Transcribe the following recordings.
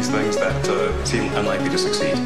these things that uh, seem unlikely to succeed.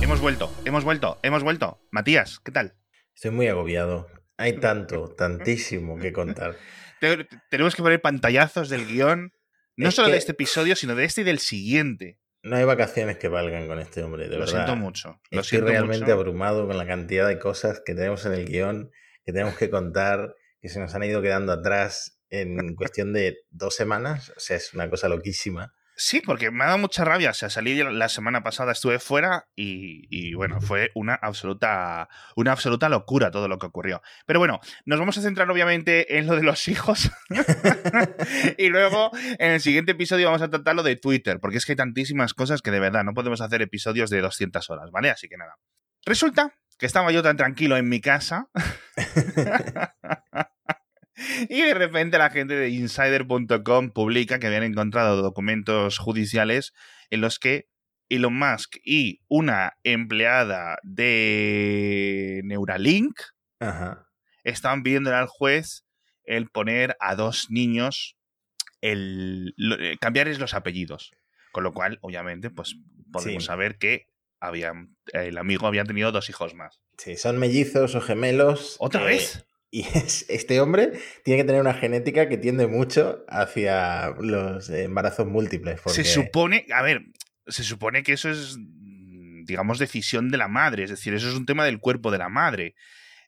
Hemos vuelto, hemos vuelto, hemos vuelto. Matías, ¿qué tal? Estoy muy agobiado. Hay tanto, tantísimo que contar. Te- Tenemos que poner pantallazos del guion, no Es solo de este episodio, sino de este y del siguiente. No hay vacaciones que valgan con este hombre, de lo verdad. siento mucho. Lo Estoy siento realmente mucho. abrumado con la cantidad de cosas que tenemos en el guion, que tenemos que contar, que se nos han ido quedando atrás en cuestión de dos semanas. O sea, es una cosa loquísima. Sí, porque me ha dado mucha rabia. O sea, salí la semana pasada, estuve fuera y, y, bueno, fue una absoluta, una absoluta locura todo lo que ocurrió. Pero bueno, nos vamos a centrar obviamente en lo de los hijos. y luego en el siguiente episodio vamos a tratar lo de Twitter, porque es que hay tantísimas cosas que de verdad no podemos hacer episodios de 200 horas, ¿vale? Así que nada. Resulta que estaba yo tan tranquilo en mi casa. Y de repente la gente de insider.com publica que habían encontrado documentos judiciales en los que Elon Musk y una empleada de Neuralink Ajá. estaban pidiéndole al juez el poner a dos niños, el, eh, cambiarles los apellidos. Con lo cual, obviamente, pues podemos Sí. saber que habían, el amigo había tenido dos hijos más. Sí, son mellizos o gemelos. ¿Otra eh, vez? Y es- este hombre tiene que tener una genética que tiende mucho hacia los embarazos múltiples. Porque... Se supone, a ver, se supone que eso es, digamos, decisión de la madre, es decir, eso es un tema del cuerpo de la madre.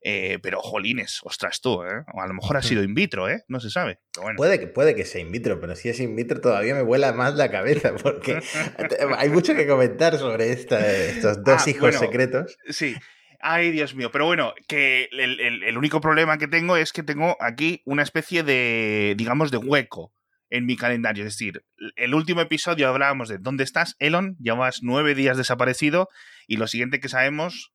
Eh, pero, jolines, ostras tú, ¿eh? O a lo mejor ha sido in vitro, ¿eh? No se sabe. Bueno. Puede que, puede que sea in vitro, pero si es in vitro todavía me vuela más la cabeza porque hay mucho que comentar sobre esta- estos dos Ah, hijos bueno. secretos. Sí. Ay, Dios mío. Pero bueno, que el, el- el único problema que tengo es que tengo aquí una especie de, digamos, de hueco en mi calendario. Es decir, el último episodio hablábamos de ¿dónde estás, Elon? Llevas nueve días desaparecido y lo siguiente que sabemos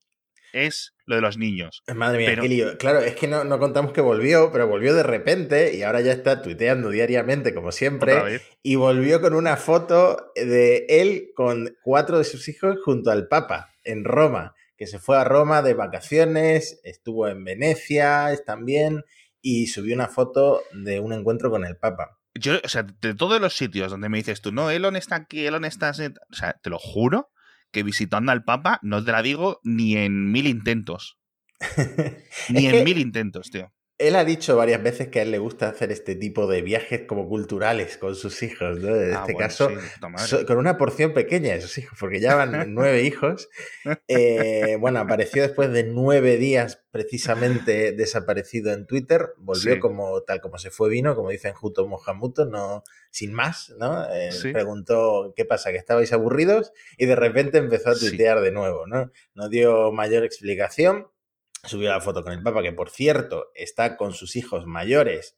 es lo de los niños. Madre mía, Pero- qué lío. Claro, es que no, no contamos que volvió, pero volvió de repente y ahora ya está tuiteando diariamente, como siempre. Y volvió con una foto de él con cuatro de sus hijos junto al Papa en Roma, que se fue a Roma de vacaciones, estuvo en Venecia también y subió una foto de un encuentro con el Papa. Yo, o sea, de todos los sitios donde me dices tú, no, Elon está aquí, Elon está... así", O sea, te lo juro que visitando al Papa no te la digo ni en mil intentos. Ni en que- mil intentos, tío. Él ha dicho varias veces que a él le gusta hacer este tipo de viajes como culturales con sus hijos, ¿no? En Ah, este bueno, caso, sí, so- con una porción pequeña de sus hijos, porque ya van nueve hijos. Eh, bueno, apareció después de nueve días precisamente desaparecido en Twitter, volvió Sí. como tal como se fue vino, como dicen Juto Mohamuto, no sin más, ¿no? Eh, Sí. Preguntó qué pasa, que estabais aburridos y de repente empezó a tuitear de nuevo, ¿no? No dio mayor explicación, subió la foto con el Papa, que por cierto está con sus hijos mayores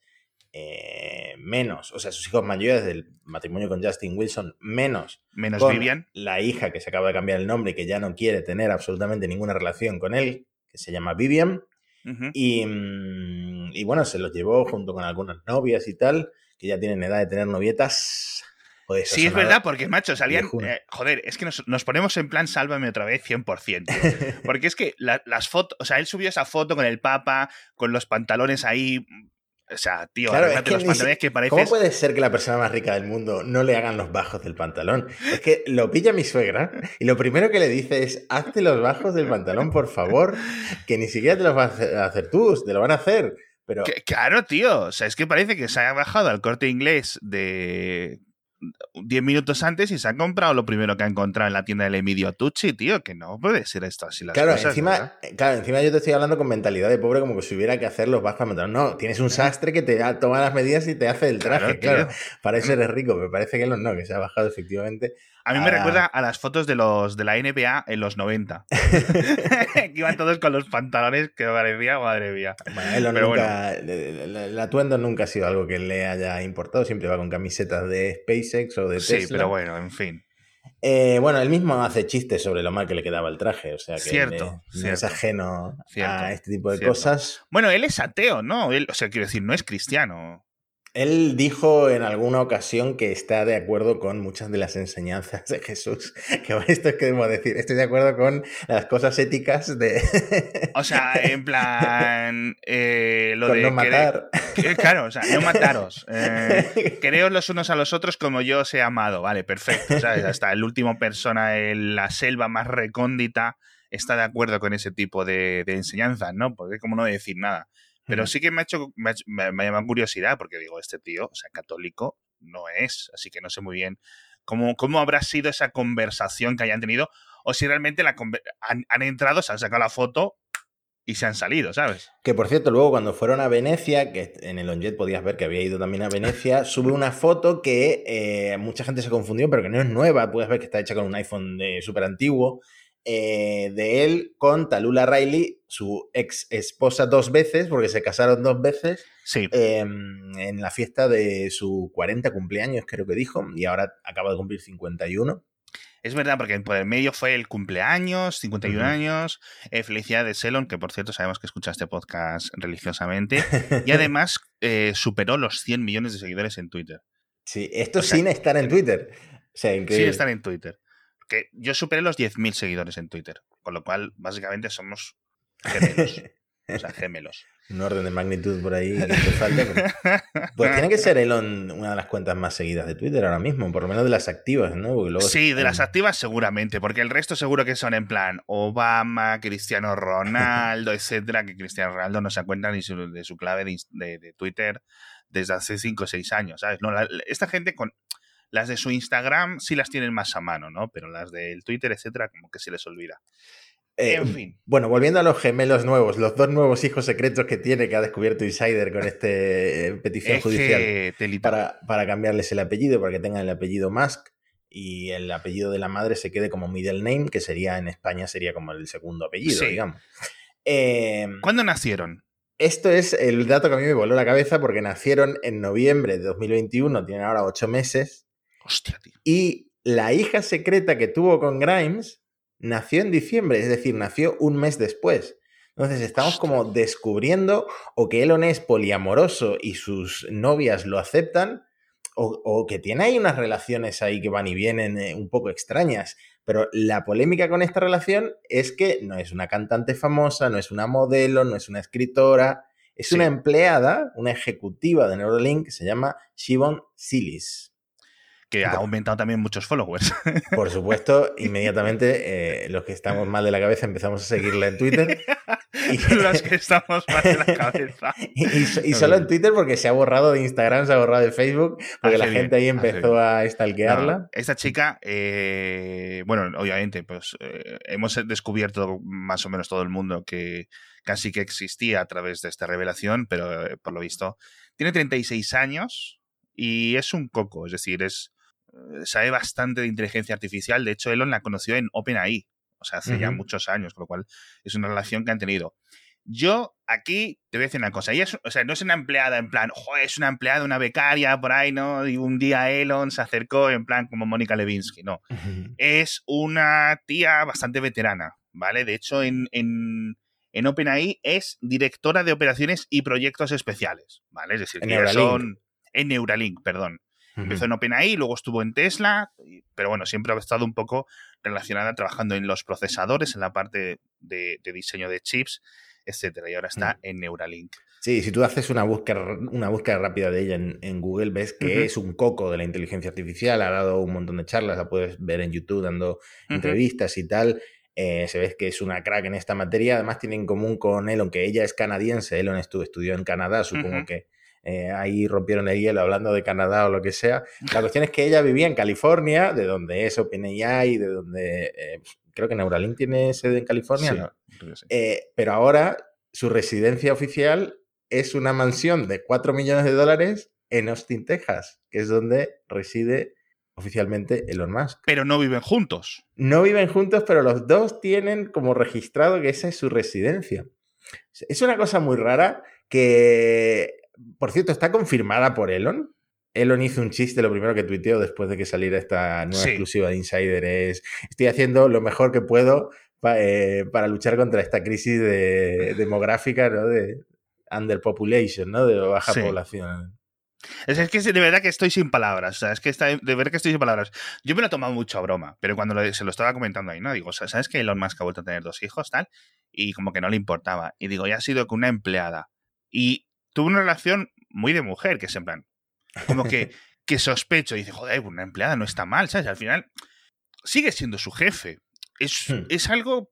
eh, menos, o sea, sus hijos mayores del matrimonio con Justin Wilson menos Menos con Vivian. la hija que se acaba de cambiar el nombre y que ya no quiere tener absolutamente ninguna relación con él, que se llama Vivian. Y, mm, y bueno, se los llevó junto con algunas novias y tal, que ya tienen edad de tener novietas. Joder, Sí, es verdad, porque, macho, salían... eh, joder, es que nos, nos ponemos en plan sálvame otra vez 100%. tío. Porque es que la- las fotos... O sea, él subió esa foto con el Papa, con los pantalones ahí... O sea, tío, Claro, es arréglate que los pantalones si- que ¿Cómo pareces... puede ser que la persona más rica del mundo no le hagan los bajos del pantalón? Es que lo pilla mi suegra y lo primero que le dice es, hazte los bajos del pantalón, por favor, que ni siquiera te los vas a hacer- a hacer tú, te lo van a hacer. Pero Que- claro, tío. O sea, es que parece que se ha bajado al corte inglés de 10 minutos antes y se ha comprado lo primero que ha encontrado en la tienda del Emilio Tucci, tío. Que no puede ser esto así las claro, cosas. encima, ¿verdad? eh, claro, encima yo te estoy hablando con mentalidad de pobre como que si hubiera que hacer los pantalón. No, tienes un sastre que te toma las medidas y te hace el traje, Claro, claro. Para eso eres rico, me parece que no, no, que se ha bajado efectivamente. A mí me Ah. recuerda a las fotos de los de la NBA en los 90. que iban todos con los pantalones que parecía, madre mía. Bueno, Pero nunca, el- el el atuendo nunca ha sido algo que le haya importado, siempre va con camisetas de SpaceX o de Tesla. Sí, pero bueno, en fin. Eh, bueno, él mismo hace chistes sobre lo mal que le quedaba el traje, o sea que Cierto, cierto. es ajeno Cierto, a este tipo de cosas. Bueno, él es ateo, ¿no? Él, o sea, quiero decir, no es cristiano. Él dijo en alguna ocasión que está de acuerdo con muchas de las enseñanzas de Jesús. Que esto es que debemos decir. Estoy de acuerdo con las cosas éticas de. O sea, en plan. Eh, lo con de. no matar. claro, o sea, no mataros. Eh, los unos a los otros como yo os he amado. Vale, perfecto. ¿sabes? Hasta el último persona en la selva más recóndita está de acuerdo con ese tipo de, de enseñanzas, ¿no? Porque es como no decir nada. Pero sí que me ha hecho, me, ha me, ha llamado curiosidad, porque digo, este tío, o sea, católico no es, así que no sé muy bien cómo, cómo habrá sido esa conversación que hayan tenido, o si realmente la han, han entrado, se han sacado la foto y se han salido, ¿sabes? Que por cierto, luego cuando fueron a Venecia, que en el OnJet podías ver que había ido también a Venecia, sube una foto que eh, mucha gente se confundió, pero que no es nueva. Puedes ver que está hecha con un iPhone de súper antiguo. Eh, de él con Talula Riley, su ex esposa dos veces, porque se casaron dos veces, Sí. eh, en la fiesta de su 40 cumpleaños, creo que dijo, y ahora acaba de cumplir 51. Es verdad, porque por el medio fue el cumpleaños, 51 Ujú. años, eh, felicidades Elon, que por cierto sabemos que escucha este podcast religiosamente, y además eh, superó los 100 millones de seguidores en Twitter. sí, esto O sea, sin estar en Twitter. O sea, Sin estar en Twitter. Que yo superé los 10.000 seguidores en Twitter, con lo cual básicamente somos gemelos. o sea, gemelos. Un orden de magnitud por ahí que te falta. pero- Pues tiene que ser Elon una de las cuentas más seguidas de Twitter ahora mismo, por lo menos de las activas, ¿no? Luego Sí, de las activas seguramente, porque el resto seguro que son en plan Obama, Cristiano Ronaldo, etcétera, que Cristiano Ronaldo no se acuerda ni su- de su clave de, de- de Twitter desde hace 5 o 6 años, ¿sabes? No, la- esta gente con las de su Instagram sí las tienen más a mano, ¿no? Pero las del Twitter, etcétera, como que se les olvida. Eh, en fin. Bueno, volviendo a los gemelos nuevos, los dos nuevos hijos secretos que tiene, que ha descubierto Insider con esta petición Es judicial telita. para, para cambiarles el apellido, para que tengan el apellido Musk y el apellido de la madre se quede como middle name, que sería en España sería como el segundo apellido, Sí. digamos. Eh, ¿Cuándo nacieron? Esto es el dato que a mí me voló la cabeza porque nacieron en noviembre de 2021, tienen ahora ocho meses, Hostia, tío. y la hija secreta que tuvo con Grimes nació en diciembre, es decir, nació un mes después. Entonces estamos como descubriendo o que Elon es poliamoroso y sus novias lo aceptan, o, o que tiene ahí unas relaciones ahí que van y vienen eh, un poco extrañas. Pero la polémica con esta relación es que no es una cantante famosa, no es una modelo, no es una escritora, es Sí. una empleada, una ejecutiva de Neuralink que se llama Shivon Silis. Que ha aumentado también muchos followers. Por supuesto, inmediatamente eh, los que estamos mal de la cabeza empezamos a seguirla en Twitter. Y, Los que estamos mal de la cabeza. y- y so- y solo en Twitter porque se ha borrado de Instagram, se ha borrado de Facebook, porque Hace la gente ahí hace empezó a stalkearla. No, esta chica, eh, bueno, obviamente, pues eh, hemos descubierto más o menos todo el mundo que casi que existía a través de esta revelación, pero eh, por lo visto tiene 36 años y es un coco, es decir, es sabe bastante de inteligencia artificial. De hecho, Elon la conoció en OpenAI, o sea, hace ya muchos años, con lo cual es una relación que han tenido. Yo aquí te voy a decir una cosa. Ella es, o sea, no es una empleada en plan, "Joder, es una empleada, una becaria por ahí, ¿no? Y un día Elon se acercó en plan como Mónica Levinsky. No. Es una tía bastante veterana, ¿vale? De hecho, en, en, en OpenAI es directora de operaciones y proyectos especiales, ¿vale? Es decir, En que Neuralink. son. En Neuralink, perdón. Empezó en OpenAI, luego estuvo en Tesla, pero bueno, siempre ha estado un poco relacionada trabajando en los procesadores, en la parte de, de diseño de chips, etcétera. Y ahora está en Neuralink. Sí, si tú haces una búsqueda, una búsqueda rápida de ella en, en Google, ves que es un coco de la inteligencia artificial, ha dado un montón de charlas, la puedes ver en YouTube dando entrevistas y tal. Eh, se ve que es una crack en esta materia. Además, tiene en común con Elon que ella es canadiense. Elon estu- estudió en Canadá, supongo que eh, ahí rompieron el hielo hablando de Canadá o lo que sea. La cuestión es que ella vivía en California, de donde es OpenAI, de donde eh, creo que Neuralink tiene sede en California, Sí, ¿no? creo que sí. Eh, pero ahora su residencia oficial es una mansión de 4 millones de dólares en Austin, Texas, que es donde reside oficialmente Elon Musk. Pero no viven juntos. No viven juntos, pero los dos tienen como registrado que esa es su residencia. Es una cosa muy rara que, por cierto, está confirmada por Elon. Elon hizo un chiste, lo primero que tuiteó después de que saliera esta nueva Sí. exclusiva de Insider es, estoy haciendo lo mejor que puedo pa- eh, para luchar contra esta crisis de- demográfica, ¿no? De underpopulation, ¿no? De baja Sí. población. Es, que de verdad que estoy sin palabras. O sea, es que está, de verdad que estoy sin palabras. Yo me lo he tomado mucho a broma, pero cuando se lo estaba comentando ahí, ¿no? Digo, ¿sabes que Elon Musk ha vuelto a tener dos hijos, tal? Y como que no le importaba. Y digo, ya ha sido con una empleada. Y tuvo una relación muy de mujer, que es en plan, como que, que sospecho. Y dice, joder, una empleada no está mal, ¿sabes? Al final sigue siendo su jefe. Es, hmm. es algo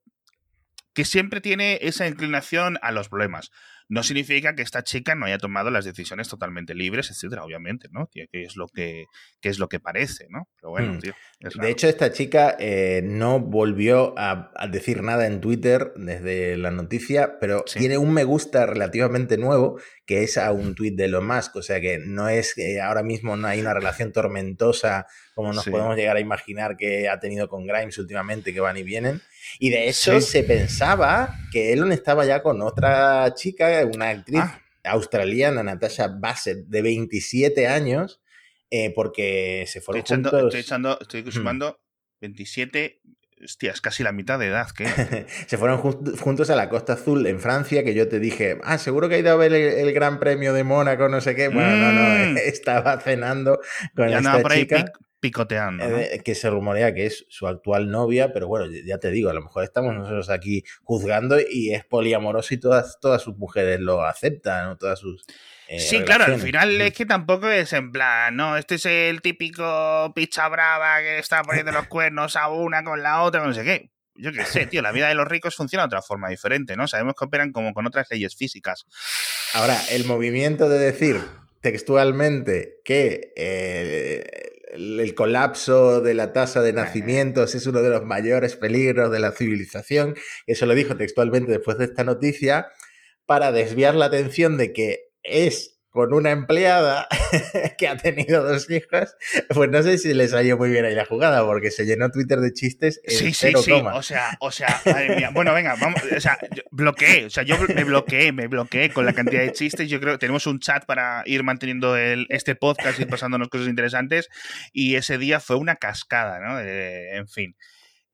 que siempre tiene esa inclinación a los problemas. No significa que esta chica no haya tomado las decisiones totalmente libres, etcétera, obviamente, ¿no? Que es lo que, es lo que parece, ¿no? Pero bueno, hmm. tío. De hecho, esta chica eh, no volvió a, decir nada en Twitter desde la noticia, pero tiene un me gusta relativamente nuevo, que es a un tweet de Elon Musk. O sea que no es que ahora mismo no hay una relación tormentosa como nos podemos llegar a imaginar que ha tenido con Grimes últimamente, que van y vienen. Y de hecho se pensaba que Elon estaba ya con otra chica, una actriz ah. australiana, Natasha Bassett, de 27 años, eh, porque se fueron estoy juntos... estoy, echando, estoy sumando 27 Hostia, es casi la mitad de edad, ¿qué? se fueron juntos a la Costa Azul en Francia, que yo te dije, ah, seguro que ha ido a ver el, Gran Premio de Mónaco, no sé qué. Bueno, no, no, mm. estaba cenando con ya esta chica picoteando. Eh, que se rumorea que es su actual novia, pero bueno, ya te digo, a lo mejor estamos nosotros aquí juzgando y es poliamoroso y todas, todas sus mujeres lo aceptan, todas sus. Eh, sí, claro, al final es que tampoco es en plan, no, este es el típico picha brava que está poniendo los cuernos a una con la otra, no sé qué. Yo qué sé, tío, la vida de los ricos funciona de otra forma diferente, ¿no? Sabemos que operan como con otras leyes físicas. Ahora, el movimiento de decir textualmente que eh, el, colapso de la tasa de nacimientos es uno de los mayores peligros de la civilización. Eso lo dijo textualmente después de esta noticia, para desviar la atención de que es con una empleada que ha tenido dos hijas, pues no sé si les ha ido muy bien ahí la jugada, porque se llenó Twitter de chistes en sí, sí, sí. O sea, o sea, madre mía. Bueno, venga, vamos, o sea, bloqueé, o sea, yo me bloqueé, me bloqueé con la cantidad de chistes. Yo creo que tenemos un chat para ir manteniendo el, este podcast y pasándonos cosas interesantes. Y ese día fue una cascada, ¿no? en fin.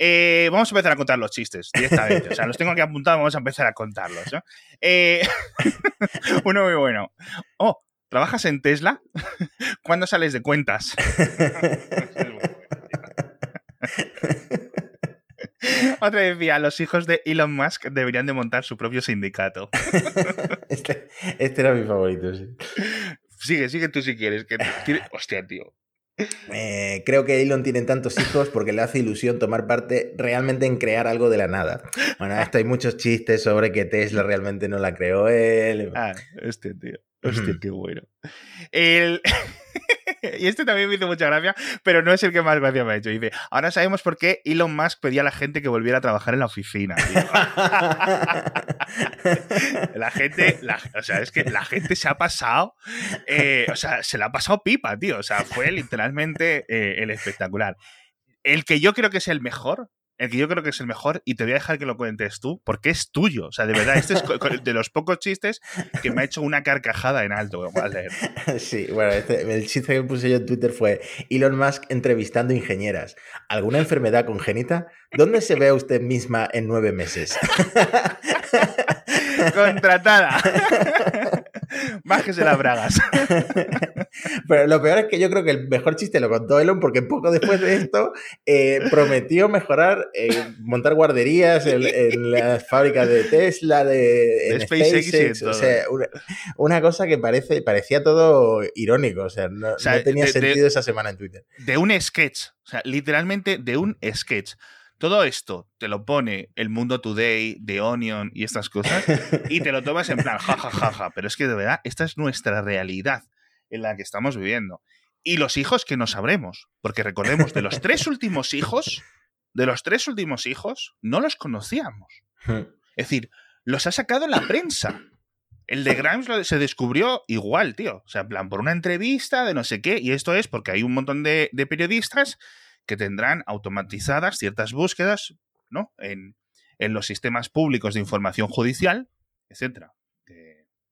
Eh, vamos a empezar a contar los chistes directamente. O sea, los tengo aquí apuntados, vamos a empezar a contarlos. ¿no? Eh, uno muy bueno. Oh, ¿trabajas en Tesla? ¿Cuándo sales de cuentas? Otra decía, los hijos de Elon Musk deberían de montar su propio sindicato. Este, este, era mi favorito, sí. Sigue, sigue tú si quieres. Que, hostia, tío. Eh, creo que Elon tiene tantos hijos porque le hace ilusión tomar parte realmente en crear algo de la nada. Bueno, esto hay muchos chistes sobre que Tesla realmente no la creó él. Ah, este tío. Hostia, qué bueno. El... y este también me hizo mucha gracia, pero no es el que más gracia me ha hecho. Dice, ahora sabemos por qué Elon Musk pedía a la gente que volviera a trabajar en la oficina. la gente, o sea, es que la gente se ha pasado, eh, o sea, se la ha pasado pipa, tío. O sea, fue literalmente eh, el espectacular. El que yo creo que es el mejor el que yo creo que es el mejor, y te voy a dejar que lo cuentes tú, porque es tuyo. O sea, de verdad, este es de los pocos chistes que me ha hecho una carcajada en alto leer. Sí, bueno, este, el chiste que puse yo en Twitter fue Elon Musk entrevistando ingenieras. ¿Alguna enfermedad congénita? ¿Dónde se ve a usted misma en nueve meses? Contratada. Bájese las bragas. Pero lo peor es que yo creo que el mejor chiste lo contó Elon porque poco después de esto eh, prometió mejorar, eh, montar guarderías en, las fábricas de Tesla, de, SpaceX. o sea, una, cosa que parece, parecía todo irónico. O sea, no, tenía sentido esa semana en Twitter. De un sketch. O sea, literalmente de un sketch. Todo esto te lo pone el Mundo Today, The Onion y estas cosas, y te lo tomas en plan, jajajaja. Pero es que de verdad, esta es nuestra realidad en la que estamos viviendo. Y los hijos que no sabremos, porque recordemos, de los tres últimos hijos, de los tres últimos hijos, no los conocíamos. Es decir, los ha sacado la prensa. El de Grimes se descubrió igual, tío. O sea, en plan, por una entrevista de no sé qué. Y esto es porque hay un montón de periodistas que tendrán automatizadas ciertas búsquedas ¿no? en, los sistemas públicos de información judicial, etcétera. o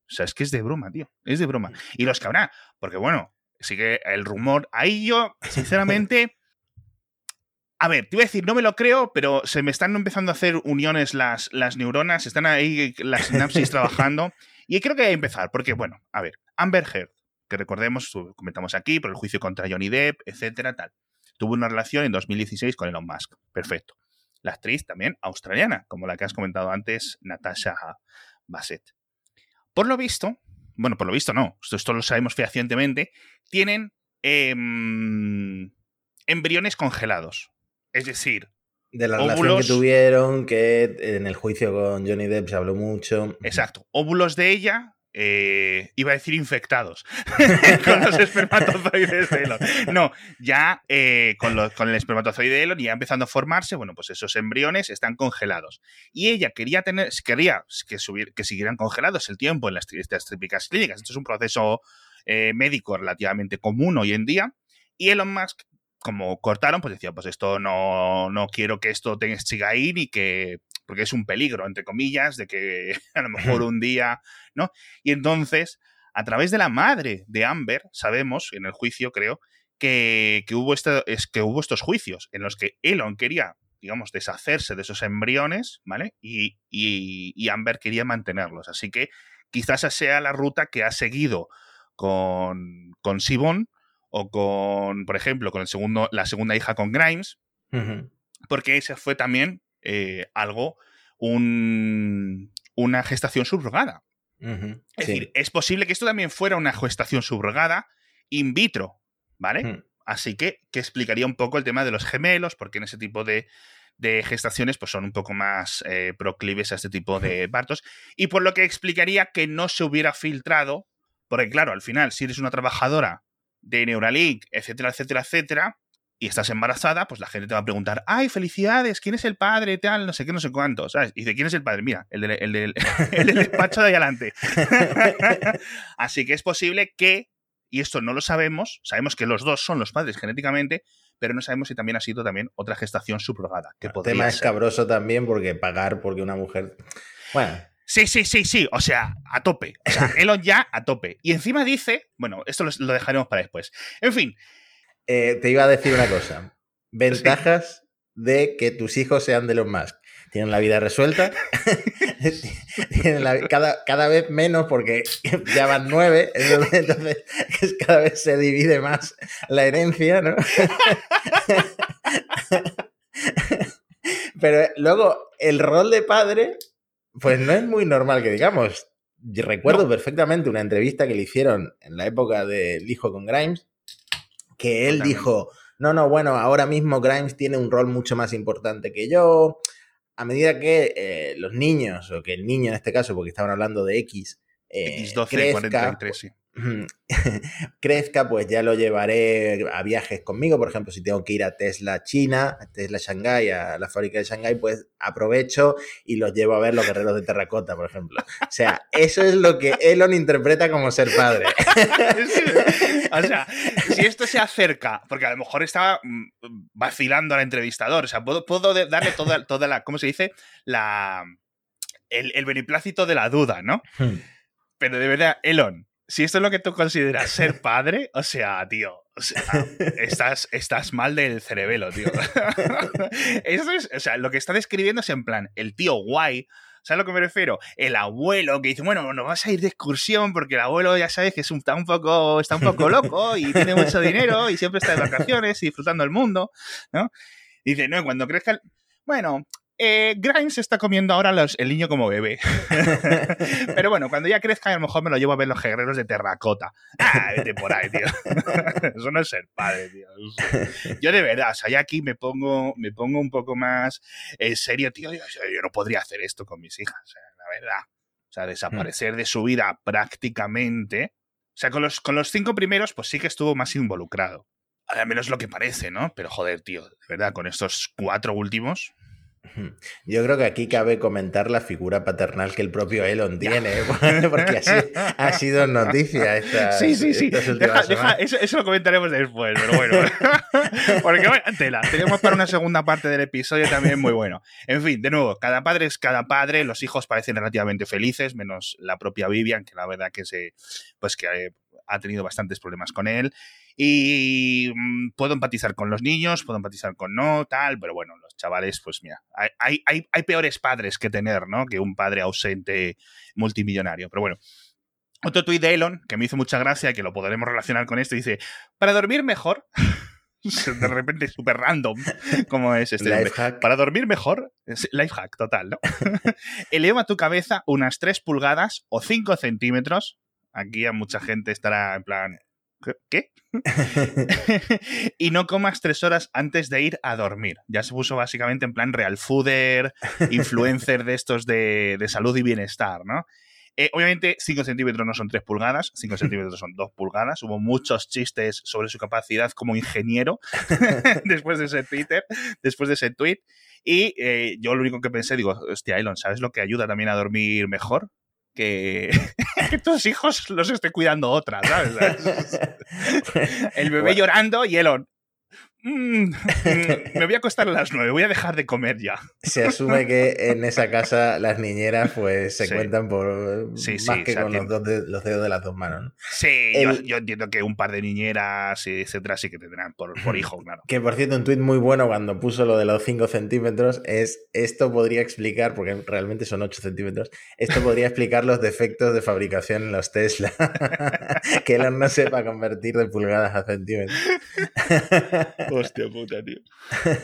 sea, es que es de broma, tío. Es de broma. Y los que habrá, porque bueno, sigue el rumor. Ahí yo, sinceramente. A ver, te iba a decir, no me lo creo, pero se me están empezando a hacer uniones las, las neuronas, están ahí las sinapsis trabajando. Y creo que hay que empezar, porque, bueno, a ver, Amber Heard, que recordemos, comentamos aquí, por el juicio contra Johnny Depp, etcétera, tal. Tuvo una relación en 2016 con Elon Musk. Perfecto. La actriz también australiana, como la que has comentado antes, Natasha Bassett. Por lo visto, bueno, por lo visto no, esto, lo sabemos fehacientemente, tienen em, embriones congelados. Es decir, de la relación que tuvieron, que en el juicio con Johnny Depp se habló mucho. Exacto. Óvulos de ella eh, iba a decir infectados con los espermatozoides de Elon. No, ya eh, con, el espermatozoide de Elon, ya empezando a formarse, bueno, pues esos embriones están congelados. Y ella quería tener, quería que, subir, que siguieran congelados el tiempo en las, estas típicas clínicas. Esto es un proceso eh, médico relativamente común hoy en día. Y Elon Musk como cortaron, pues decía, pues esto no, no quiero que esto tenga, siga ahí ni que porque es un peligro, entre comillas, de que a lo mejor un día, ¿no? Y entonces, a través de la madre de Amber, sabemos, en el juicio creo, que, hubo, este, es, que hubo estos juicios en los que Elon quería, digamos, deshacerse de esos embriones, ¿vale? Y, y, Amber quería mantenerlos. Así que quizás esa sea la ruta que ha seguido con, con Sibon o con, por ejemplo, con el segundo, la segunda hija con Grimes, porque ese fue también eh, algo, una gestación subrogada. Es decir, es posible que esto también fuera una gestación subrogada in vitro, ¿vale? Así que, que explicaría un poco el tema de los gemelos, porque en ese tipo de, gestaciones pues son un poco más eh, proclives a este tipo de partos. Y por lo que explicaría que no se hubiera filtrado, porque claro, al final, si eres una trabajadora de Neuralink, etcétera, etcétera, etcétera, y estás embarazada, pues la gente te va a preguntar, ay, felicidades, ¿quién es el padre? Tal, no sé qué, no sé cuánto, ¿sabes? Y dice, ¿quién es el padre? Mira, el del, el el despacho de ahí adelante. Así que es posible que, y esto no lo sabemos, sabemos que los dos son los padres genéticamente, pero no sabemos si también ha sido también otra gestación subrogada. Que el tema es cabroso también porque pagar porque una mujer... Bueno, Sí, sí, sí, sí. O sea, a tope. O sea, Elon ya a tope. Y encima dice, bueno, esto lo, dejaremos para después. En fin, eh, te iba a decir una cosa. Ventajas de que tus hijos sean de los más. Tienen la vida resuelta, tienen cada, cada, vez menos porque ya van nueve, entonces cada vez se divide más la herencia, ¿no? Pero luego, el rol de padre, pues no es muy normal que digamos. recuerdo perfectamente una entrevista que le hicieron en la época del hijo con Grimes, que él dijo, no, no, bueno, ahora mismo Grimes tiene un rol mucho más importante que yo. A medida que eh, los niños, o que el niño en este caso, porque estaban hablando de X, eh, X12, crezca, 43, sí. crezca, pues ya lo llevaré a viajes conmigo. Por ejemplo, si tengo que ir a Tesla China, a Tesla Shanghai, a la fábrica de Shanghai, pues aprovecho y los llevo a ver los guerreros de terracota, por ejemplo. O sea, eso es lo que Elon interpreta como ser padre. o sea, si esto se acerca, porque a lo mejor estaba mm, vacilando al entrevistador, o sea, puedo, darle toda, toda la, ¿cómo se dice? La, el, el beneplácito de la duda, ¿no? Hmm. Pero de verdad, Elon, si esto es lo que tú consideras ser padre, o sea, tío, o sea, estás, estás mal del cerebelo, tío. Eso es, o sea, lo que está describiendo es en plan, el tío guay, ¿sabes a lo que me refiero? El abuelo que dice, bueno, nos vas a ir de excursión porque el abuelo ya sabes que es un, está, un poco, está un poco loco y tiene mucho dinero y siempre está de vacaciones y disfrutando el mundo, ¿no? dice, no, cuando crezca... Bueno, eh, Grimes está comiendo ahora el niño como bebé. Pero bueno, cuando ya crezca, a lo mejor me lo llevo a ver los guerreros de terracota. Ah, vete por ahí, tío. Eso no es ser padre, tío. Yo de verdad, o sea, ya aquí me pongo, me pongo un poco más en serio, tío. Yo, no podría hacer esto con mis hijas, o sea, la verdad. O sea, desaparecer de su vida prácticamente. O sea, con los, con los cinco primeros, pues sí que estuvo más involucrado. Al menos lo que parece, ¿no? Pero joder, tío, de verdad, con estos cuatro últimos, yo creo que aquí cabe comentar la figura paternal que el propio Elon tiene, porque así ha sido noticia esta. Sí, sí, sí. eso, lo comentaremos después, pero bueno. porque bueno, tela. Tenemos para una segunda parte del episodio también muy bueno. En fin, de nuevo, cada padre es cada padre. Los hijos parecen relativamente felices, menos la propia Vivian, que la verdad que se, pues que eh, ha tenido bastantes problemas con él. Y mm, puedo empatizar con los niños, puedo empatizar con no, tal, pero bueno, los chavales, pues mira, hay, hay, hay peores padres que tener, ¿no? Que un padre ausente multimillonario. Pero bueno, Otro tuit de Elon, que me hizo mucha gracia, que lo podremos relacionar con esto, dice, para dormir mejor, de repente súper random, como es este nombre. Lifehack. Para dormir mejor, es life hack total, ¿no? Eleva tu cabeza unas 3 pulgadas o 5 centímetros. Aquí a mucha gente estará en plan, ¿qué? Y no comas 3 horas antes de ir a dormir. Ya se puso básicamente en plan real fooder, influencer de estos de, de salud y bienestar, ¿no? Eh, obviamente 5 centímetros no son 3 pulgadas, 5 centímetros son 2 pulgadas. Hubo muchos chistes sobre su capacidad como ingeniero después de ese Twitter, después de ese tweet. Y eh, yo lo único que pensé, digo, hostia, Elon, ¿sabes lo que ayuda también a dormir mejor? Que, que tus hijos los esté cuidando otra, ¿sabes? El bebé Bueno. llorando y Elon. "Mm, me voy a acostar a las 9, voy a dejar de comer ya. Se asume que en esa casa las niñeras pues se Sí. cuentan por Sí, más sí, que o sea, con que- los, dos de- los dedos de las dos manos. ¿no? Sí, El- yo, yo entiendo que un par de niñeras, etcétera, sí que tendrán por, por hijo, claro. Que por cierto, un tuit muy bueno cuando puso lo de los 5 centímetros es esto podría explicar, porque realmente son 8 centímetros, esto podría explicar los defectos de fabricación en los Tesla. que Elon no sepa convertir de pulgadas a centímetros. Hostia puta, tío.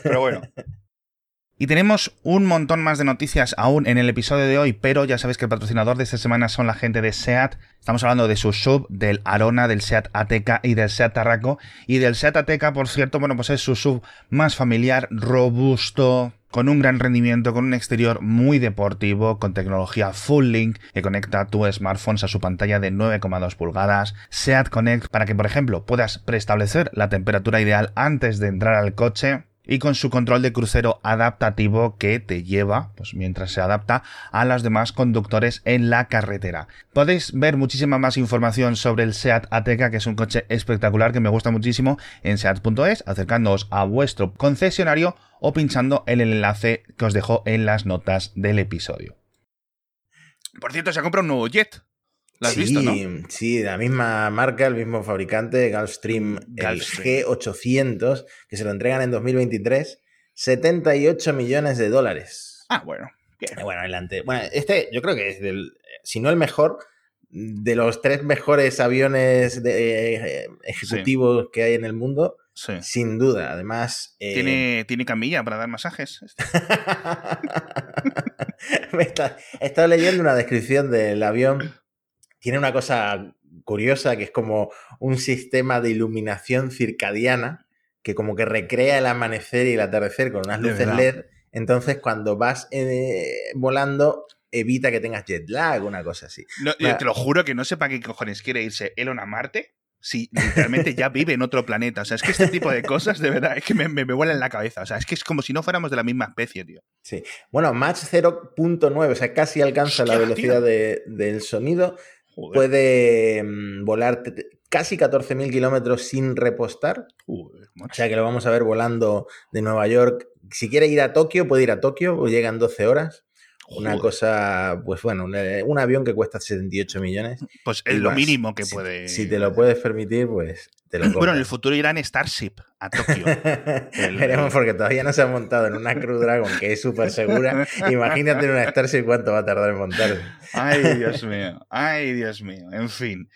Pero bueno. Y tenemos un montón más de noticias aún en el episodio de hoy, pero ya sabéis que el patrocinador de esta semana son la gente de SEAT. Estamos hablando de su sub, del Arona, del SEAT Ateca y del SEAT Tarraco. Y del SEAT Ateca, por cierto, bueno, pues es su sub más familiar, robusto, con un gran rendimiento, con un exterior muy deportivo, con tecnología Full Link que conecta tu smartphones a su pantalla de 9,2 pulgadas, SEAT Connect para que, por ejemplo, puedas preestablecer la temperatura ideal antes de entrar al coche y con su control de crucero adaptativo que te lleva, pues mientras se adapta a los demás conductores en la carretera. Podéis ver muchísima más información sobre el SEAT Ateca, que es un coche espectacular que me gusta muchísimo en seat.es, acercándoos a vuestro concesionario o pinchando en el enlace que os dejo en las notas del episodio. Por cierto, se ha comprado un nuevo jet. ¿Lo has sí, visto, no? Sí, la misma marca, el mismo fabricante, Gulfstream, Gulfstream. el G800, que se lo entregan en 2023, 78 millones de dólares. Ah, bueno. bien. Eh, Bueno, adelante. Bueno, este yo creo que es del, si no el mejor, de los tres mejores aviones de, eh, ejecutivos que hay en el mundo, Sí. sin duda. Además, eh, ¿Tiene, ¿Tiene camilla para dar masajes? Me está- he estado leyendo una descripción del avión. Tiene una cosa curiosa que es como un sistema de iluminación circadiana que como que recrea el amanecer y el atardecer con unas luces. LED. Entonces cuando vas eh, volando evita que tengas jet lag, una cosa así. No, yo te lo juro que no sé para qué cojones quiere irse Elon a Marte si literalmente ya vive en otro planeta. O sea, es que este tipo de cosas, de verdad, es que me, me, me vuelan la cabeza. O sea, es que es como si no fuéramos de la misma especie, tío. Sí. Bueno, Mach 0.9, o sea, casi alcanza la velocidad de- del sonido. Joder. Puede mm, volar casi 14.000 kilómetros sin repostar. Joder, O sea que lo vamos a ver volando de Nueva York. Si quiere ir a Tokio, puede ir a Tokio, o llegan 12 horas. Una cosa, pues bueno, un, eh, un avión que cuesta 78 millones. Pues es lo mínimo que Si- puede. Si te lo puedes permitir, pues te lo Bueno, en el compras. futuro irán Starship a Tokio. El- Veremos porque todavía no se ha montado en una Crew Dragon que es súper segura. Imagínate en una Starship cuánto va a tardar en montarse. Ay, Dios mío. Ay, Dios mío. En fin.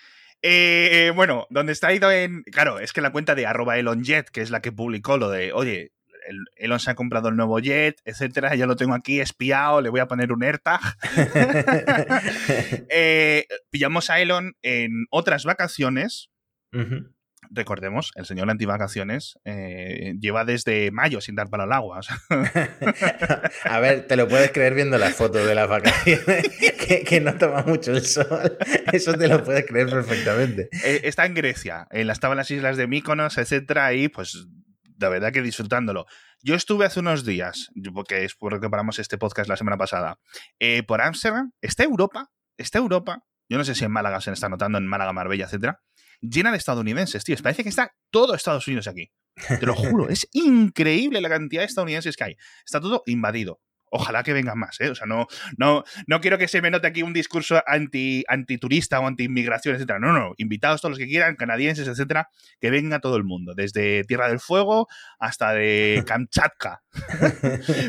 Eh, bueno, donde está ido en. Claro, es que la cuenta de arroba ElonJet, que es la que publicó lo de, oye, el- Elon se ha comprado el nuevo jet, etcétera, ya lo tengo aquí espiado, le voy a poner un AirTag. Eh, pillamos a Elon en otras vacaciones. Recordemos, el señor antivacaciones eh, lleva desde mayo sin dar para el agua. A ver, te lo puedes creer viendo las fotos de las vacaciones, que, que no toma mucho el sol. Eso te lo puedes creer perfectamente. Eh, está en Grecia, en las, estaba en las islas de Míkonos, etcétera, y pues la verdad que disfrutándolo. Yo estuve hace unos días, porque es por lo que paramos este podcast la semana pasada, eh, por Ámsterdam, está Europa, está Europa, yo no sé si en Málaga se está notando, en Málaga, Marbella, etcétera, llena de estadounidenses, tío. Parece que está todo Estados Unidos aquí. Te lo juro, es increíble la cantidad de estadounidenses que hay. Está todo invadido. Ojalá que vengan más, ¿eh? O sea, no, no, no quiero que se me note aquí un discurso anti, antiturista o anti-inmigración, etcétera. No, no, invitados todos los que quieran, canadienses, etcétera, que venga todo el mundo, desde Tierra del Fuego hasta de Kamchatka.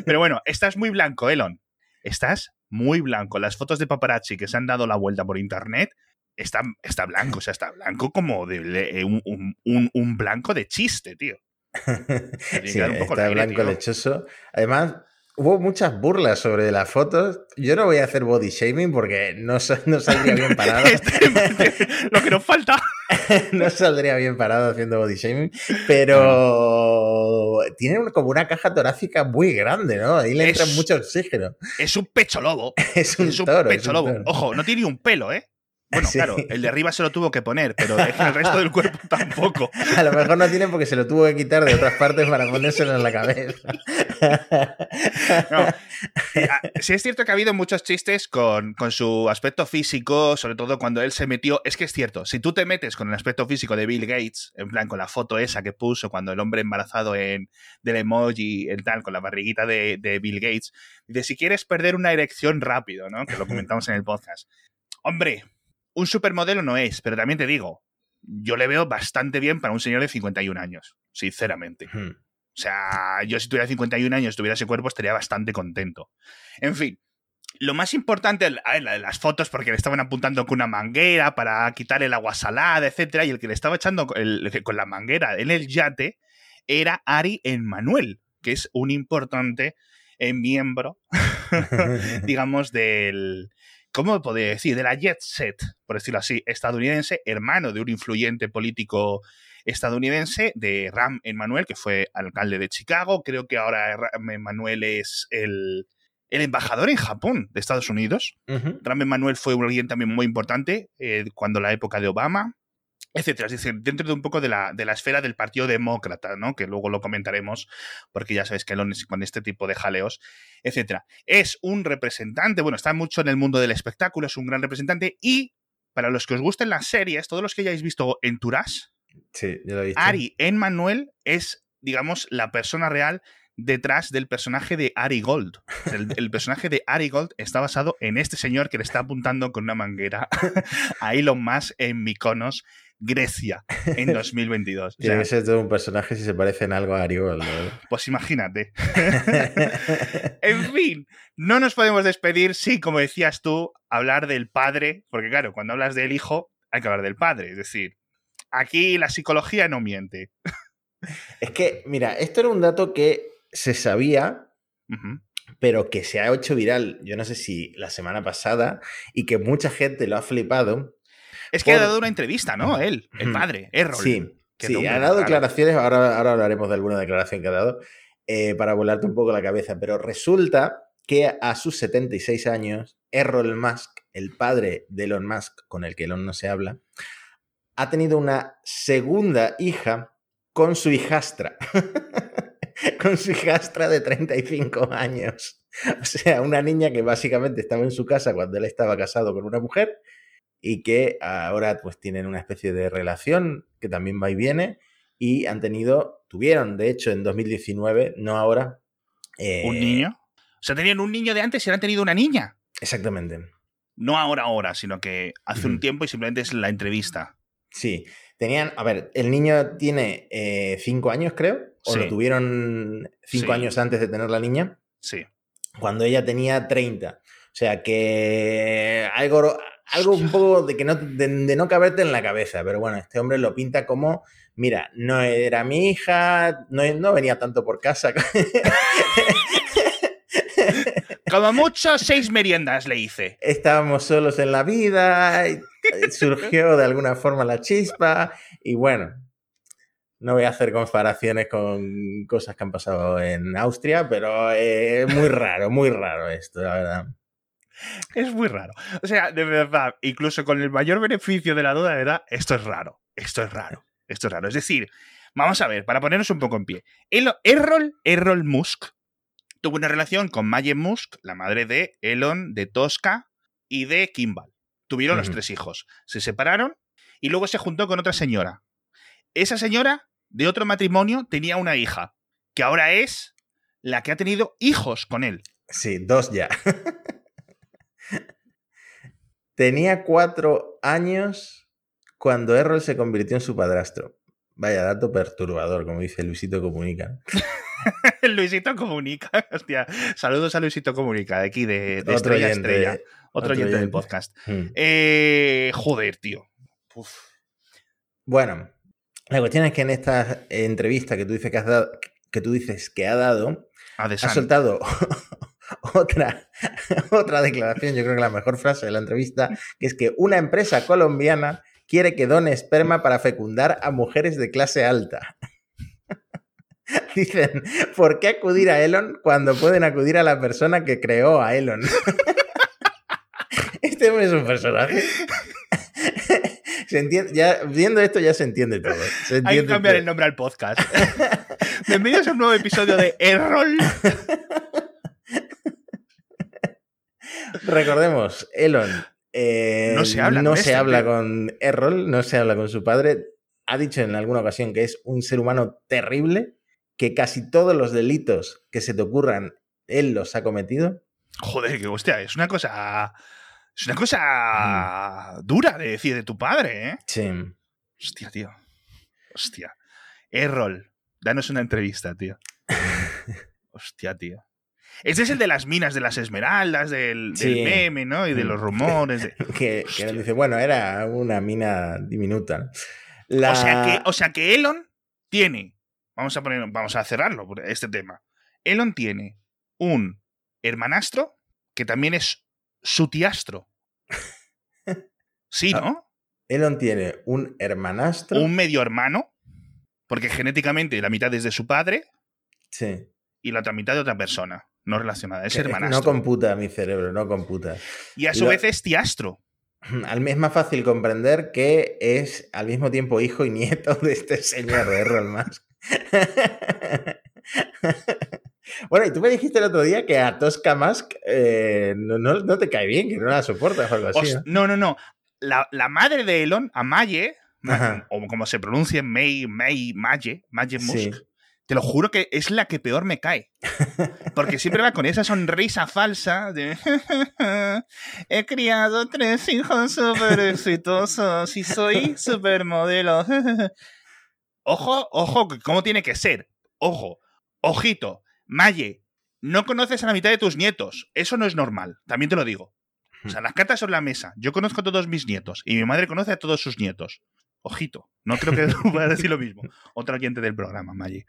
Pero bueno, estás muy blanco, Elon. Estás muy blanco. Las fotos de paparazzi que se han dado la vuelta por internet está, está blanco, o sea, está blanco como de, un, un, un, blanco de chiste, tío. sí, está blanco lechoso. Además, hubo muchas burlas sobre las fotos. Yo no voy a hacer body shaming porque no, no saldría bien parado. Este, lo que nos falta. no saldría bien parado haciendo body shaming, pero tiene como una caja torácica muy grande, ¿no? Ahí le entra mucho oxígeno. Es un pecho lobo. es un, toro, pecho lobo. Ojo, no tiene ni un pelo, ¿eh? Bueno, claro, el de arriba se lo tuvo que poner, pero el resto del cuerpo tampoco. A lo mejor no tiene porque se lo tuvo que quitar de otras partes para ponérselo en la cabeza. No. Ah, sí es cierto que ha habido muchos chistes con, su aspecto físico, sobre todo cuando él se metió. Es que es cierto, si tú te metes con el aspecto físico de Bill Gates, en plan con la foto esa que puso cuando el hombre embarazado en, del emoji, el tal, con la barriguita de, de Bill Gates, dice, si quieres perder una erección rápido, ¿no? Que lo comentamos en el podcast. Hombre, un supermodelo no es, pero también te digo, yo le veo bastante bien para un señor de 51 años, sinceramente. O sea, yo si tuviera 51 años, tuviera ese cuerpo, estaría bastante contento. En fin, lo más importante, las fotos, porque le estaban apuntando con una manguera para quitar el agua salada, etcétera, y el que le estaba echando con la manguera en el yate era Ari Manuel, que es un importante eh, miembro, digamos, del, ¿cómo podría decir? De la jet set, por decirlo así, estadounidense, hermano de un influyente político estadounidense, de Ram Emanuel, que fue alcalde de Chicago. Creo que ahora Ram Emanuel es el, embajador en Japón de Estados Unidos. Ram Emanuel fue alguien también muy importante eh, cuando la época de Obama etcétera. Es decir, dentro de un poco de la, de la esfera del Partido Demócrata, ¿no? Que luego lo comentaremos, porque ya sabéis que con este tipo de jaleos, etcétera. Es un representante, bueno, está mucho en el mundo del espectáculo, es un gran representante, y para los que os gusten las series, todos los que hayáis visto en Turás, sí, ya lo he visto. Ari en Manuel es, digamos, la persona real detrás del personaje de Ari Gold. El, personaje de Ari Gold está basado en este señor que le está apuntando con una manguera a Elon Musk en Mykonos, Grecia, en 2022. Tiene que ser todo un personaje si se parece en algo a Ari Gold. Pues imagínate. en fin, no nos podemos despedir sí, como decías tú, hablar del padre, porque claro, cuando hablas del hijo, hay que hablar del padre. Es decir, aquí la psicología no miente. Es que, mira, esto era un dato que se sabía, pero que se ha hecho viral, yo no sé si la semana pasada, y que mucha gente lo ha flipado. Es que ha dado una entrevista, ¿no? Él, el padre, Errol. Sí, sí ha dado declaraciones, ahora, ahora hablaremos de alguna declaración que ha dado, eh, para volarte un poco la cabeza, pero resulta que a sus 76 años, Errol Musk, el padre de Elon Musk, con el que Elon no se habla, ha tenido una segunda hija con su hijastra. con su hijastra de 35 años. O sea, una niña que básicamente estaba en su casa cuando él estaba casado con una mujer y que ahora pues tienen una especie de relación que también va y viene y han tenido, tuvieron de hecho en 2019, no ahora. ¿Un eh, niño? O sea, tenían un niño de antes y han tenido una niña. Exactamente. No ahora, ahora, sino que hace un tiempo y simplemente es la entrevista. Sí, tenían, a ver, el niño tiene eh, cinco años, creo, o lo tuvieron cinco años antes de tener la niña. Sí. Cuando ella tenía 30. O sea que algo, algo un poco de, que no, de, no caberte en la cabeza. Pero bueno, este hombre lo pinta como, mira, no era mi hija, no, no venía tanto por casa. Como mucho, seis meriendas le hice. Estábamos solos en la vida, surgió de alguna forma la chispa y bueno, no voy a hacer comparaciones con cosas que han pasado en Austria, pero es muy raro, muy raro esto, la verdad. Es muy raro. O sea, de verdad, incluso con el mayor beneficio de la duda, de verdad, esto es raro. Esto es raro. Esto es raro. Es decir, vamos a ver, para ponernos un poco en pie. Errol, Errol Musk tuvo una relación con Maye Musk, la madre de Elon, de Tosca y de Kimball. Tuvieron los tres hijos. Se separaron y luego se juntó con otra señora. Esa señora de otro matrimonio tenía una hija, que ahora es la que ha tenido hijos con él. Sí, dos ya. tenía cuatro años cuando Errol se convirtió en su padrastro. Vaya dato perturbador, como dice Luisito Comunica. Luisito Comunica. Hostia, saludos a Luisito Comunica, de aquí, de, Estrella a Estrella. Otro, otro oyente del podcast. Hmm. Eh, joder, tío. Uf. Bueno, la cuestión es que en esta entrevista que tú dices que, has dado, que, tú dices que ha dado, ha soltado otra, otra declaración, yo creo que la mejor frase de la entrevista, que es que una empresa colombiana quiere que done esperma para fecundar a mujeres de clase alta. Dicen, ¿por qué acudir a Elon cuando pueden acudir a la persona que creó a Elon? Este hombre es un personaje. Se entiende, ya, viendo esto ya se entiende todo. Se Hay que entiende cambiar todo. el nombre al podcast. Bienvenidos a un nuevo episodio de Errol. Recordemos, Elon eh, No se habla no con se este, habla con Errol, no se habla con su padre. Ha dicho en alguna ocasión que es un ser humano terrible, que casi todos los delitos que se te ocurran, él los ha cometido. Joder, que hostia, es una cosa. Es una cosa Mm. dura de decir de tu padre, ¿eh? Sí. Hostia, tío. Hostia. Errol, danos una entrevista, tío. Hostia, tío. Este es el de las minas de las esmeraldas, del, meme, ¿no? Y de los rumores. de- Que, que él dice, bueno, era una mina diminuta. O, sea que, o sea que Elon tiene. Vamos a poner, vamos a cerrarlo por este tema. Elon tiene un hermanastro que también es su tiastro. Sí, ¿no? Elon tiene un hermanastro. Un medio hermano, porque genéticamente la mitad es de su padre Sí. y la otra mitad de otra persona, no relacionada. Es Que- No hermanastro. computa mi cerebro, no computa. y a su lo- vez es tiastro. Es más fácil comprender que es al mismo tiempo hijo y nieto de este señor de Elon Musk. bueno, y tú me dijiste el otro día que a Tosca Musk eh, no, no- no te cae bien, que no la soportas o algo así. ¿no? no, no. La, la madre de Elon, Amaye, Ajá. o como se pronuncia, May, May, Maye, Maye Musk, Sí. Te lo juro que es la que peor me cae. Porque siempre va con esa sonrisa falsa de he criado tres hijos súper exitosos y soy supermodelo. ojo, ojo, ¿cómo tiene que ser? Ojo, ojito, Maye, no conoces a la mitad de tus nietos. Eso no es normal, también te lo digo. O sea, las cartas sobre la mesa. Yo conozco a todos mis nietos y mi madre conoce a todos sus nietos. Ojito, no creo que pueda decir lo mismo. Otro oyente del programa, Maye.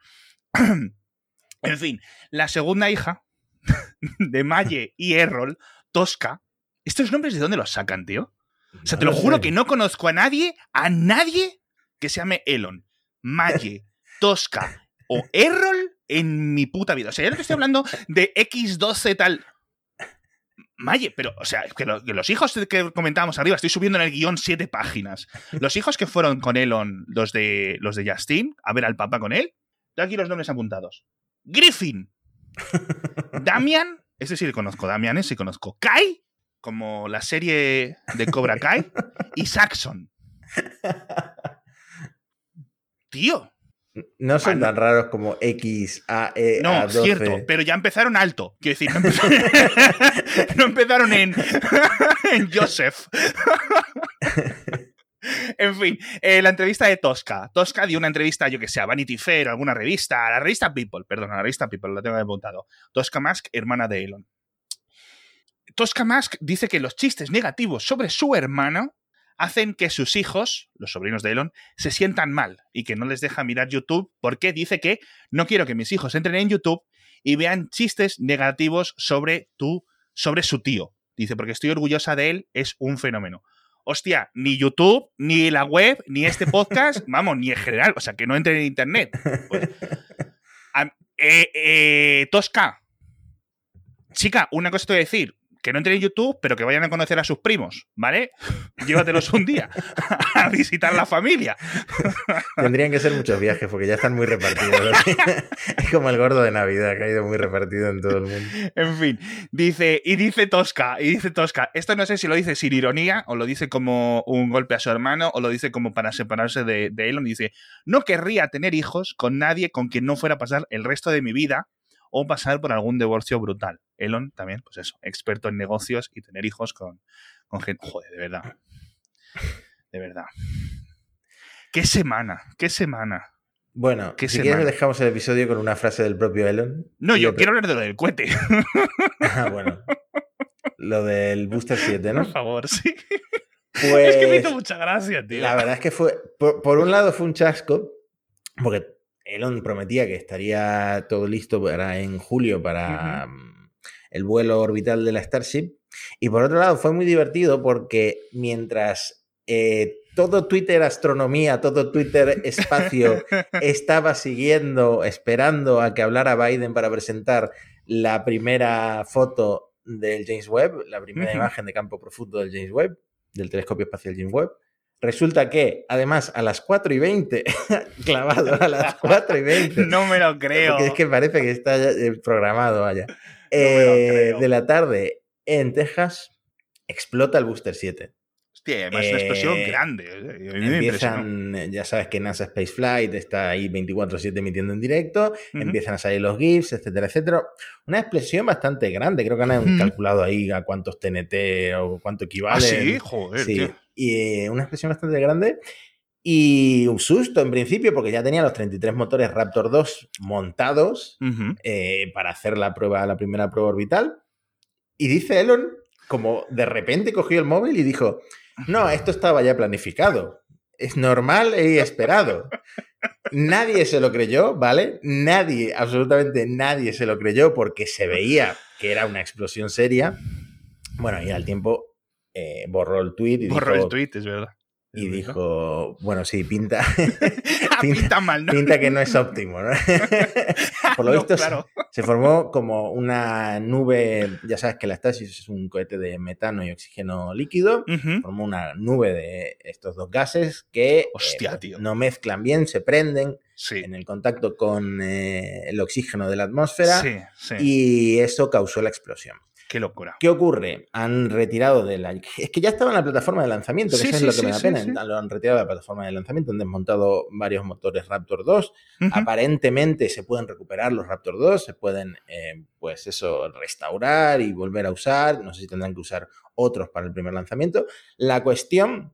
en fin, la segunda hija de Maye y Errol, Tosca. ¿Estos nombres de dónde los sacan, tío? O sea, te lo lo juro que no conozco a nadie, a nadie que se llame Elon, Maye, Tosca o Errol en mi puta vida. O sea, ya no te estoy hablando de X12 tal. Maye, pero, o sea, que, lo- que los hijos que comentábamos arriba, estoy subiendo en el guion siete páginas. Los hijos que fueron con Elon, los de, los de Justin, a ver al papá con él, tengo aquí los nombres apuntados. Griffin, Damian, ese sí le conozco, Damian ese sí conozco. Kai, como la serie de Cobra Kai, y Saxon. Tío, No son tan raros como X, A, E, no, A12. cierto, pero ya empezaron alto. Quiero decir, no, empe- no empezaron en, en Joseph. En fin, eh, la entrevista de Tosca. Tosca dio una entrevista, yo que sé, a Vanity Fair, a alguna revista, a la revista People, perdón, a la revista People, lo tengo apuntado. Tosca Musk, hermana de Elon. Tosca Musk dice que los chistes negativos sobre su hermano hacen que sus hijos, los sobrinos de Elon, se sientan mal y que no les deja mirar YouTube porque dice que no quiero que mis hijos entren en YouTube y vean chistes negativos sobre tu, sobre su tío. Dice, porque estoy orgullosa de él, es un fenómeno. Hostia, ni YouTube, ni la web, ni este podcast, vamos, ni en general, o sea, que no entren en internet. Pues, eh, eh, Tosca, chica, una cosa te voy a decir, que no entren en YouTube, pero que vayan a conocer a sus primos, ¿vale? Llévatelos un día a visitar la familia. Tendrían que ser muchos viajes porque ya están muy repartidos. es como el gordo de Navidad que ha ido muy repartido en todo el mundo. En fin, dice, y dice Tosca, y dice Tosca, esto no sé si lo dice sin ironía, o lo dice como un golpe a su hermano, o lo dice como para separarse de, de Elon. Dice, no querría tener hijos con nadie con quien no fuera a pasar el resto de mi vida o pasar por algún divorcio brutal. Elon también, pues eso, experto en negocios y tener hijos con, con gente. Joder, de verdad. De verdad. Qué semana, qué semana. Bueno, ¿Qué si semana? quieres dejamos el episodio con una frase del propio Elon. No, yo quiero hablar de lo del cohete. Ah, bueno. Lo del Booster 7, ¿no? Por favor, sí. Pues Es que me hizo mucha gracia, tío. la verdad es que fue, por, por un lado fue un chasco, porque Elon prometía que estaría todo listo para en julio para mm, el vuelo orbital de la Starship. Y por otro lado fue muy divertido porque mientras eh, todo Twitter astronomía, todo Twitter espacio estaba siguiendo, esperando a que hablara Biden para presentar la primera foto del James Webb, la primera imagen de campo profundo del James Webb, del telescopio espacial James Webb. Resulta que, además, a las 4 y 20, clavado a las 4 y 20, No me lo creo. porque es que parece que está eh, programado allá, me lo eh, de la tarde en Texas, explota el Booster 7. Hostia, además es una explosión Eh, grande. eh. Empiezan, eh, ya sabes que NASA Space Flight está ahí 24-7 emitiendo en directo, empiezan a salir los GIFs, etcétera, etcétera. Una explosión bastante grande, creo que han calculado ahí a cuántos TNT o cuánto equivale. Ah, sí, joder, Sí, tío. y eh, una explosión bastante grande. Y un susto en principio, porque ya tenía los 33 motores Raptor 2 montados eh, para hacer la prueba, la primera prueba orbital. Y dice Elon, como de repente cogió el móvil y dijo: No, esto estaba ya planificado. Es normal y esperado. Nadie se lo creyó, ¿vale? Nadie, absolutamente nadie se lo creyó porque se veía que era una explosión seria. Bueno, y al tiempo eh, borró el tweet y Borró dijo, el tweet, es verdad. Y dijo, bueno, sí, pinta, pinta- Pinta mal, ¿no? pinta que no es óptimo, ¿no? Por lo No, visto, se- claro. se formó como una nube, ya sabes que la Stasis es un cohete de metano y oxígeno líquido, formó una nube de estos dos gases que eh, Hostia, tío. no mezclan bien, se prenden Sí. en el contacto con eh, el oxígeno de la atmósfera Sí, sí. y eso causó la explosión. Qué locura. ¿Qué ocurre? Han retirado de la... Es que ya estaba en la plataforma de lanzamiento, que Sí, eso es sí, lo que sí, me da pena. Lo han retirado de la plataforma de lanzamiento, han desmontado varios motores Raptor 2. Ujú. Aparentemente se pueden recuperar los Raptor 2, se pueden, eh, pues eso, restaurar y volver a usar. No sé si tendrán que usar otros para el primer lanzamiento. La cuestión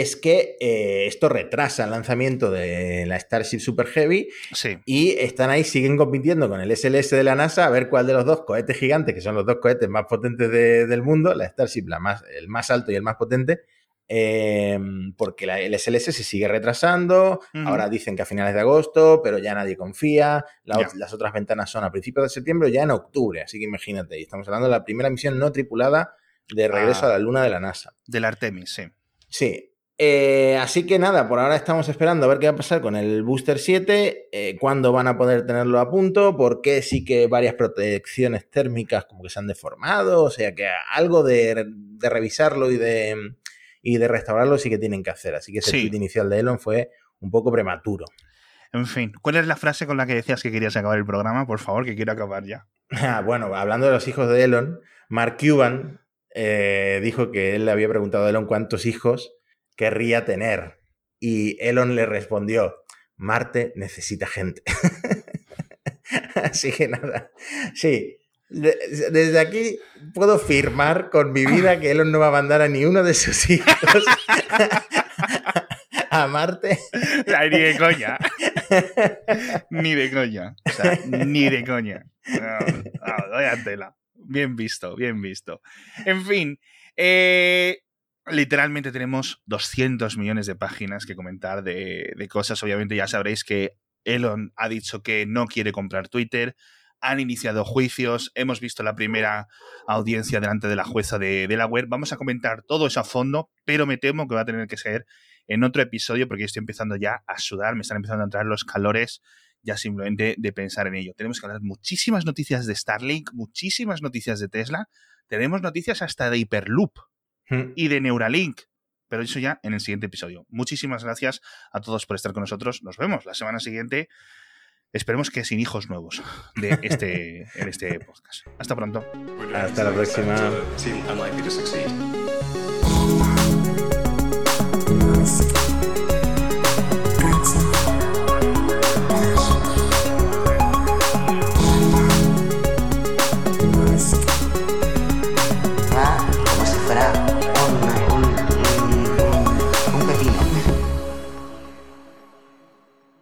es que eh, esto retrasa el lanzamiento de la Starship Super Heavy Sí. y están ahí, siguen compitiendo con el SLS de la NASA a ver cuál de los dos cohetes gigantes, que son los dos cohetes más potentes de- del mundo, la Starship, la más, el más alto y el más potente, eh, porque la- el SLS se sigue retrasando, ahora dicen que a finales de agosto, pero ya nadie confía, la las otras ventanas son a principios de septiembre o ya en octubre, así que imagínate, y estamos hablando de la primera misión no tripulada de regreso Ah. a la Luna de la NASA. Del Artemis, sí. Sí. Eh, así que nada, por ahora estamos esperando a ver qué va a pasar con el Booster 7, eh, cuándo van a poder tenerlo a punto, porque sí que varias protecciones térmicas como que se han deformado, o sea que algo de, de revisarlo y de, y de restaurarlo sí que tienen que hacer. Así que ese Sí. tweet inicial de Elon fue un poco prematuro. En fin, ¿cuál es la frase con la que decías que querías acabar el programa? Por favor, que quiero acabar ya. Ah, bueno, hablando de los hijos de Elon, Mark Cuban eh, dijo que él le había preguntado a Elon cuántos hijos querría tener. Y Elon le respondió, Marte necesita gente. Así que nada, sí. de- desde aquí puedo firmar con mi vida que Elon no va a mandar a ni uno de sus hijos a Marte. Ni de coña. ni de coña. O sea, ni de coña. No, no, tela. Bien visto, bien visto. En fin, eh, literalmente tenemos 200 millones de páginas que comentar de, cosas. Obviamente ya sabréis que Elon ha dicho que no quiere comprar Twitter. Han iniciado juicios. Hemos visto la primera audiencia delante de la jueza de Delaware. Vamos a comentar todo eso a fondo, pero me temo que va a tener que ser en otro episodio porque estoy empezando ya a sudar, me están empezando a entrar los calores ya simplemente de pensar en ello. Tenemos que hablar muchísimas noticias de Starlink, muchísimas noticias de Tesla, tenemos noticias hasta de Hyperloop y de Neuralink, pero eso ya en el siguiente episodio. Muchísimas gracias a todos por estar con nosotros. Nos vemos la semana siguiente. Esperemos que sin hijos nuevos de este, en este podcast. Hasta pronto. Hasta la próxima.